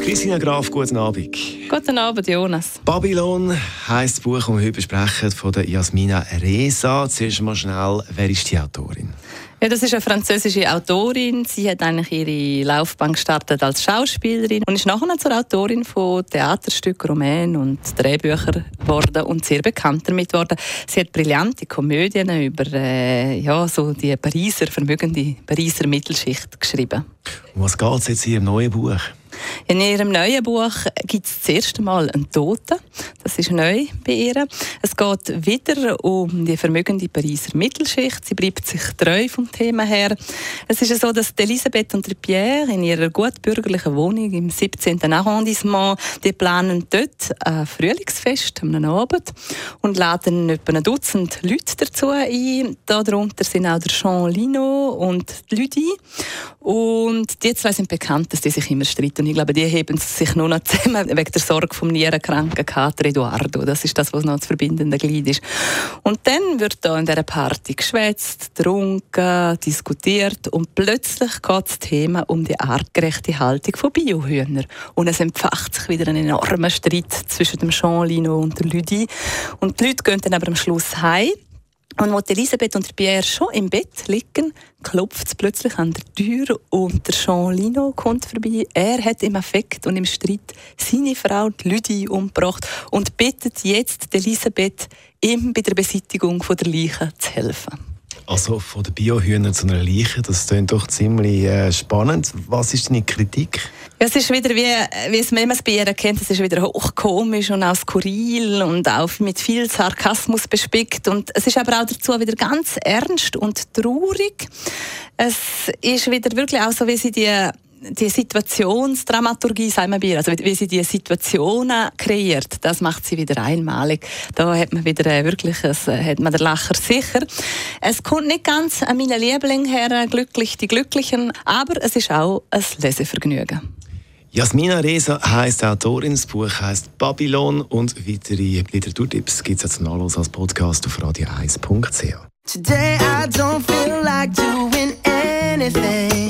Christina Graf, guten Abend. Guten Abend, Jonas. Babylon heisst das Buch, das wir heute besprechen, von der Jasmina Reza. Zuerst mal schnell, wer ist die Autorin? Ja, das ist eine französische Autorin. Sie hat eigentlich ihre Laufbahn gestartet als Schauspielerin und ist nachher zur Autorin von Theaterstücken, Romanen und Drehbüchern geworden und sehr bekannt damit geworden. Sie hat brillante Komödien über äh, ja, so die Pariser, vermögende Pariser Mittelschicht geschrieben. Um was geht es jetzt hier im neuen Buch? In ihrem neuen Buch gibt es das erste Mal einen Toten. Das ist neu bei ihr. Es geht wieder um die vermögende Pariser Mittelschicht. Sie bleibt sich treu vom Thema her. Es ist so, dass Elisabeth und Pierre in ihrer gutbürgerlichen Wohnung im 17. Arrondissement, die planen dort ein Frühlingsfest am Abend und laden etwa ein Dutzend Leute dazu ein. Darunter sind auch der Jean Lino und Lydie. Und die zwei sind bekannt, dass die sich immer streiten. Und ich glaube, die heben sich nur noch zusammen wegen der Sorge vom nierenkranken Kater Eduardo. Das ist das, was noch das verbindende Glied ist. Und dann wird da in dieser Party geschwätzt, getrunken, diskutiert und plötzlich geht das Thema um die artgerechte Haltung von Biohühnern. Und es entfacht sich wieder ein enormer Streit zwischen dem Jean Lino und der Lydie. Und die Leute gehen dann aber am Schluss heim und als Elisabeth und Pierre schon im Bett liegen, klopft es plötzlich an der Tür und der Jean Lino kommt vorbei. Er hat im Affekt und im Streit seine Frau Lydie umgebracht und bittet jetzt Elisabeth, ihm bei der Beseitigung der Leiche zu helfen. Also von den Biohühnern zu einer Leiche, das klingt doch ziemlich äh, spannend. Was ist deine Kritik? Ja, es ist wieder, wie, wie es man es bei ihr kennt, es ist wieder hochkomisch und auch skurril und auch mit viel Sarkasmus bespickt. Und es ist aber auch dazu wieder ganz ernst und traurig. Es ist wieder wirklich auch so, wie sie die die Situationsdramaturgie, sagen wir, also wie sie die Situationen kreiert, das macht sie wieder einmalig. Da hat man wieder äh, wirklich, ein, äh, hat man den Lacher sicher. Es kommt nicht ganz an meinen Liebling her, glücklich die Glücklichen, aber es ist auch ein Lesevergnügen. Jasmina Reza heisst Autorin, das Buch heisst Babylon und weitere Literaturtipps gibt es jetzt nachlos als Podcast auf radio1.ch. Today I don't feel like doing anything.